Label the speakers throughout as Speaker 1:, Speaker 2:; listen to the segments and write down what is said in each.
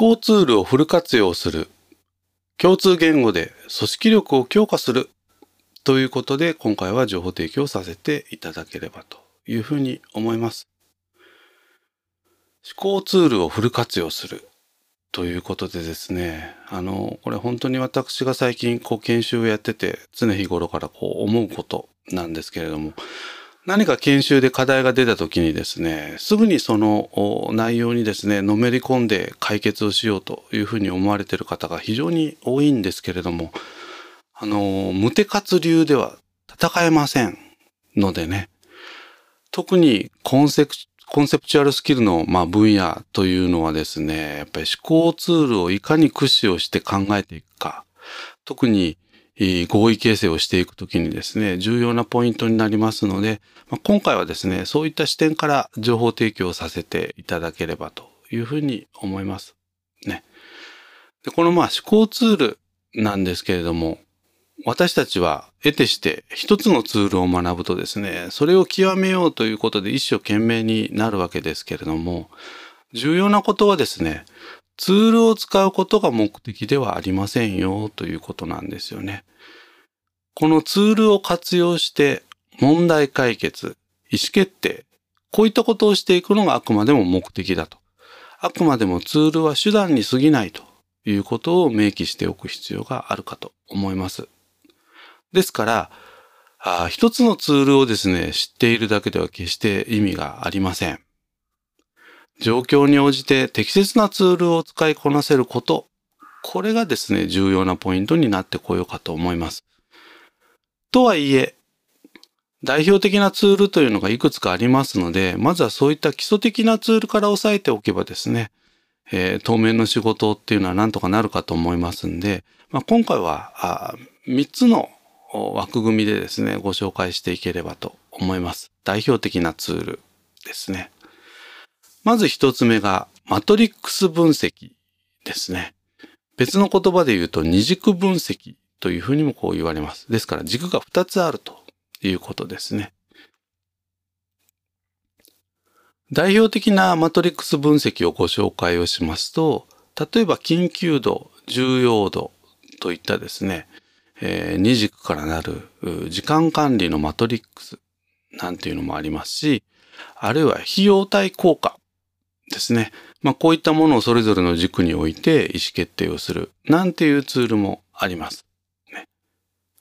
Speaker 1: 考ツールをフル活用する。共通言語で組織力を強化する。ということで、今回は情報提供させていただければというふうに思います。思考ツールをフル活用する。ということでですね、あの、これ本当に私が最近こう研修をやってて常日頃からこう思うことなんですけれども、何か研修で課題が出た時にですね、すぐにその内容にですね、のめり込んで解決をしようというふうに思われている方が非常に多いんですけれども、あの、無手活流では戦えませんのでね、特にコンセプコンセプチュアルスキルの、まあ、分野というのはですね、やっぱり思考ツールをいかに駆使をして考えていくか、特に合意形成をしていくときにですね、重要なポイントになりますので、まあ、今回はですね、そういった視点から情報提供させていただければというふうに思います。ね。でこのまあ思考ツールなんですけれども、私たちは得てして一つのツールを学ぶとですね、それを極めようということで一生懸命になるわけですけれども、重要なことはですね、ツールを使うことが目的ではありませんよということなんですよね。このツールを活用して問題解決、意思決定、こういったことをしていくのがあくまでも目的だと。あくまでもツールは手段に過ぎないということを明記しておく必要があるかと思います。ですから、あ一つのツールをですね、知っているだけでは決して意味がありません。状況に応じて適切なツールを使いこなせること、これがですね、重要なポイントになってこようかと思います。とはいえ、代表的なツールというのがいくつかありますので、まずはそういった基礎的なツールから押さえておけばですね、えー、当面の仕事っていうのはなんとかなるかと思いますんで、まあ、今回は3つの枠組みでですね、ご紹介していければと思います。代表的なツールですね。まず一つ目が、マトリックス分析ですね。別の言葉で言うと二軸分析というふうにもこう言われます。ですから軸が二つあるということですね。代表的なマトリックス分析をご紹介をしますと、例えば緊急度、重要度といったですね、えー、二軸からなる時間管理のマトリックスなんていうのもありますし、あるいは費用対効果ですね。まあこういったものをそれぞれの軸に置いて意思決定をするなんていうツールもあります。ね、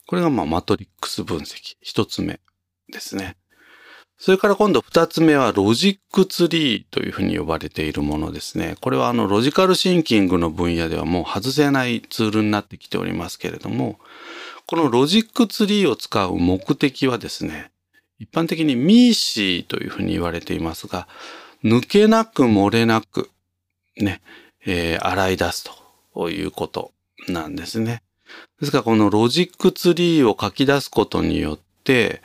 Speaker 1: これがまあマトリックス分析一つ目ですね。それから今度二つ目はロジックツリーというふうに呼ばれているものですね。これはあのロジカルシンキングの分野ではもう外せないツールになってきておりますけれども、このロジックツリーを使う目的はですね、一般的に MECE というふうに言われていますが、抜けなく漏れなく、ね、えー、洗い出すということなんですね。ですからこのロジックツリーを書き出すことによって、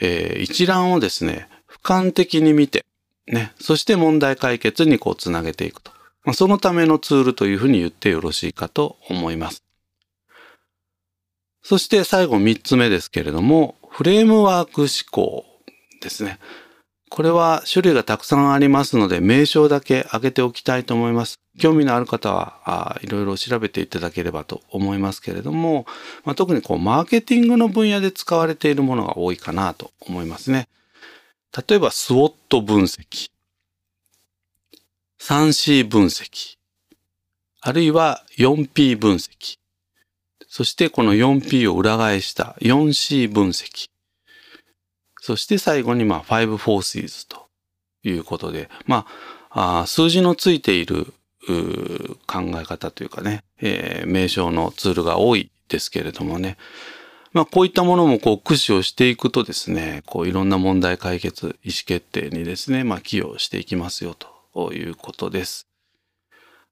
Speaker 1: えー、一覧をですね、俯瞰的に見て、ね、そして問題解決にこうつなげていくと。ま、そのためのツールというふうに言ってよろしいかと思います。そして最後三つ目ですけれども、フレームワーク思考ですね。これは種類がたくさんありますので、名称だけ挙げておきたいと思います。興味のある方はいろいろ調べていただければと思いますけれども、まあ、特にこうマーケティングの分野で使われているものが多いかなと思いますね。例えば、スウォット分析、3C 分析、あるいは 4P 分析、そしてこの 4P を裏返した 4C 分析。そして最後にまあ5 forces ということで、まあ、数字のついている考え方というかね、えー、名称のツールが多いですけれどもね、まあこういったものもこう駆使をしていくとですね、こういろんな問題解決、意思決定にですね、まあ寄与していきますよということです。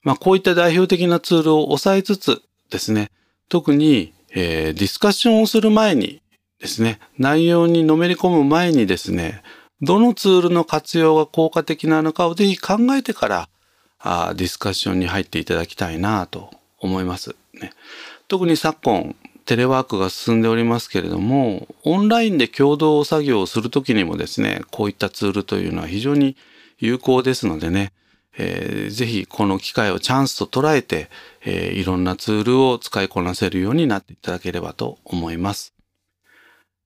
Speaker 1: まあこういった代表的なツールを抑えつつですね、特に、えー、ディスカッションをする前にですね、内容にのめり込む前にですね、どのツールの活用が効果的なのかをぜひ考えてからあディスカッションに入っていただきたいなと思います、ね。特に昨今、テレワークが進んでおりますけれども、オンラインで共同作業をするときにもですね、こういったツールというのは非常に有効ですのでね、えー、ぜひこの機会をチャンスと捉えて、えー、いろんなツールを使いこなせるようになっていただければと思います。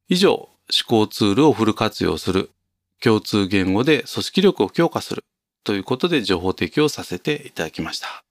Speaker 1: 以上、思考ツールをフル活用する、共通言語で組織力を強化するということで情報提供させていただきました。